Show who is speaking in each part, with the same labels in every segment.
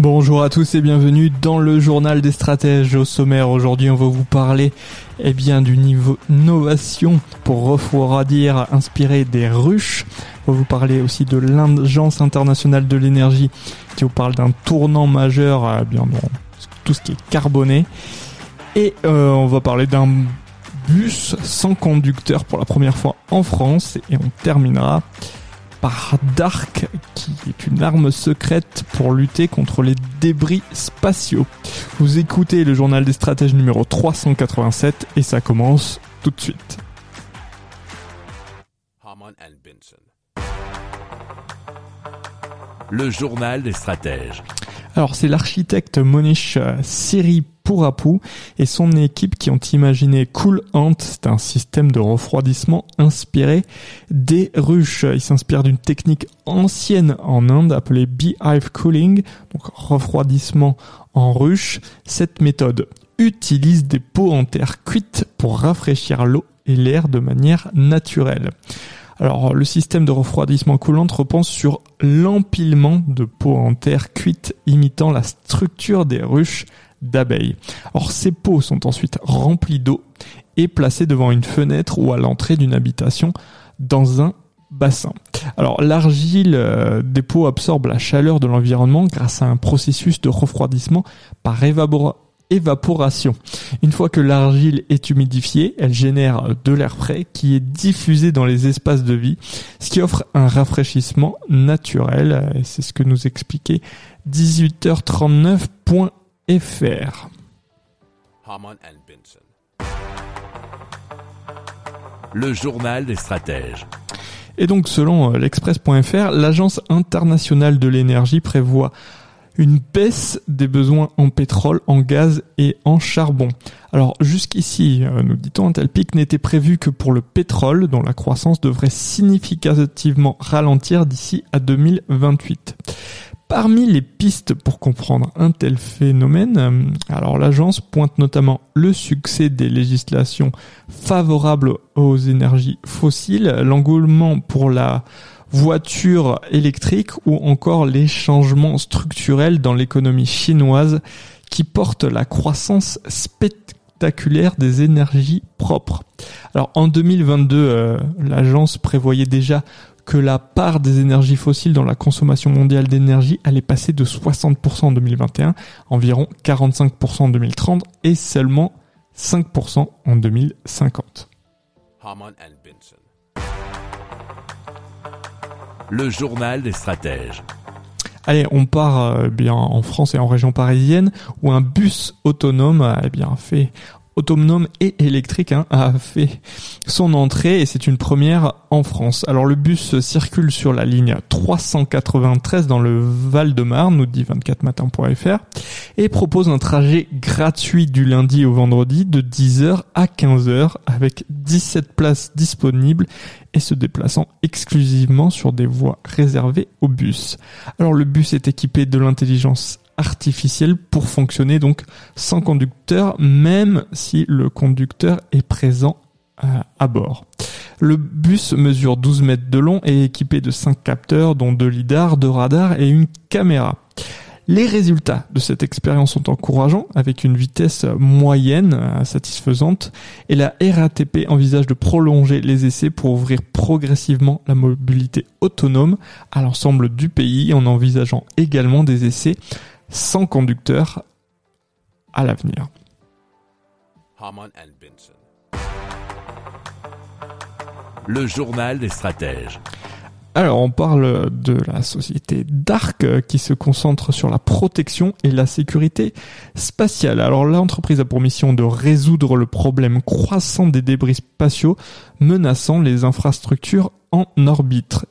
Speaker 1: Bonjour à tous et bienvenue dans le journal des stratèges. Au sommaire aujourd'hui, on va vous parler eh bien du niveau innovation pour refroidir inspiré des ruches. On va vous parler aussi de l'Agence internationale de l'énergie qui vous parle d'un tournant majeur eh bien dans tout ce qui est carboné. Et euh, on va parler d'un bus sans conducteur pour la première fois en France et on terminera par Dark, qui est une arme secrète pour lutter contre les débris spatiaux. Vous écoutez le journal des stratèges numéro 387 et ça commence tout de suite.
Speaker 2: Le journal des stratèges.
Speaker 1: Alors c'est l'architecte Monish Siri Purapu et son équipe qui ont imaginé Cool Ant, c'est un système de refroidissement inspiré des ruches. Il s'inspire d'une technique ancienne en Inde appelée Beehive Cooling, donc refroidissement en ruche. Cette méthode utilise des pots en terre cuite pour rafraîchir l'eau et l'air de manière naturelle. Alors, le système de refroidissement coulant repose sur l'empilement de pots en terre cuite imitant la structure des ruches d'abeilles. Alors, ces pots sont ensuite remplis d'eau et placés devant une fenêtre ou à l'entrée d'une habitation dans un bassin. Alors l'argile euh, des pots absorbe la chaleur de l'environnement grâce à un processus de refroidissement par évaporation évaporation. Une fois que l'argile est humidifiée, elle génère de l'air frais qui est diffusé dans les espaces de vie, ce qui offre un rafraîchissement naturel. Et c'est ce que nous expliquait 18h39.fr.
Speaker 3: Haman and Benson.
Speaker 2: Le journal des stratèges.
Speaker 1: Et donc selon euh, l'express.fr, l'Agence internationale de l'énergie prévoit une baisse des besoins en pétrole, en gaz et en charbon. Alors jusqu'ici, euh, nous dit-on, un tel pic n'était prévu que pour le pétrole, dont la croissance devrait significativement ralentir d'ici à 2028. Parmi les pistes pour comprendre un tel phénomène, euh, alors l'agence pointe notamment le succès des législations favorables aux énergies fossiles, l'engouement pour la voitures électriques ou encore les changements structurels dans l'économie chinoise qui portent la croissance spectaculaire des énergies propres. Alors en 2022, euh, l'agence prévoyait déjà que la part des énergies fossiles dans la consommation mondiale d'énergie allait passer de 60% en 2021, environ 45% en 2030 et seulement 5% en 2050.
Speaker 3: Haman and Benson.
Speaker 2: Le journal des stratèges.
Speaker 1: Allez, on part euh, bien en France et en région parisienne où un bus autonome a eh bien fait autonome et électrique hein, a fait son entrée et c'est une première en France. Alors le bus circule sur la ligne 393 dans le Val-de-Marne, nous dit 24matin.fr, et propose un trajet gratuit du lundi au vendredi de 10h à 15h avec 17 places disponibles et se déplaçant exclusivement sur des voies réservées aux bus. Alors le bus est équipé de l'intelligence artificielle pour fonctionner donc sans conducteur, même si le conducteur est présent euh, à bord. Le bus mesure 12 mètres de long et est équipé de 5 capteurs dont 2 lidars, 2 radars et une caméra. Les résultats de cette expérience sont encourageants avec une vitesse moyenne euh, satisfaisante et la RATP envisage de prolonger les essais pour ouvrir progressivement la mobilité autonome à l'ensemble du pays en envisageant également des essais sans conducteur à l'avenir.
Speaker 2: Le journal des stratèges.
Speaker 1: Alors on parle de la société Dark euh, qui se concentre sur la protection et la sécurité spatiale. Alors l'entreprise a pour mission de résoudre le problème croissant des débris spatiaux menaçant les infrastructures en orbite.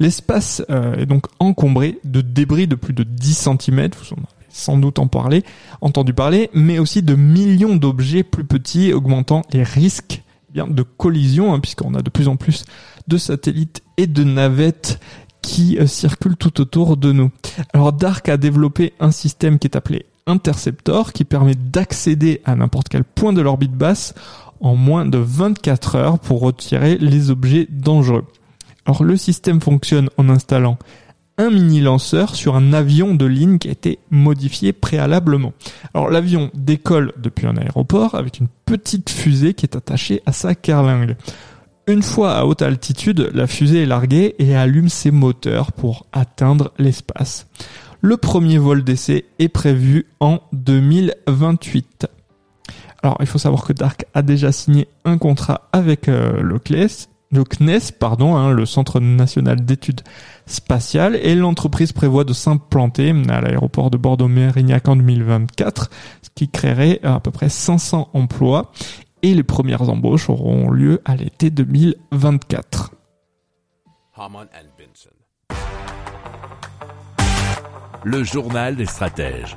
Speaker 1: L'espace euh, est donc encombré de débris de plus de 10 cm, vous en avez sans doute entendu parler, mais aussi de millions d'objets plus petits, augmentant les risques bien, de collision, hein, puisqu'on a de plus en plus de satellites et de navettes qui euh, circulent tout autour de nous. Alors Dark a développé un système qui est appelé Interceptor, qui permet d'accéder à n'importe quel point de l'orbite basse en moins de 24 heures pour retirer les objets dangereux. Alors le système fonctionne en installant un mini lanceur sur un avion de ligne qui a été modifié préalablement. Alors l'avion décolle depuis un aéroport avec une petite fusée qui est attachée à sa carlingue. Une fois à haute altitude, la fusée est larguée et allume ses moteurs pour atteindre l'espace. Le premier vol d'essai est prévu en 2028. Alors, il faut savoir que Dark a déjà signé un contrat avec euh, le CNES, hein, le Centre national d'études spatiales, et l'entreprise prévoit de s'implanter à l'aéroport de Bordeaux-Mérignac en 2024, ce qui créerait à peu près 500 emplois, et les premières embauches auront lieu à l'été 2024.
Speaker 3: Haman and Benson.
Speaker 2: Le journal des stratèges.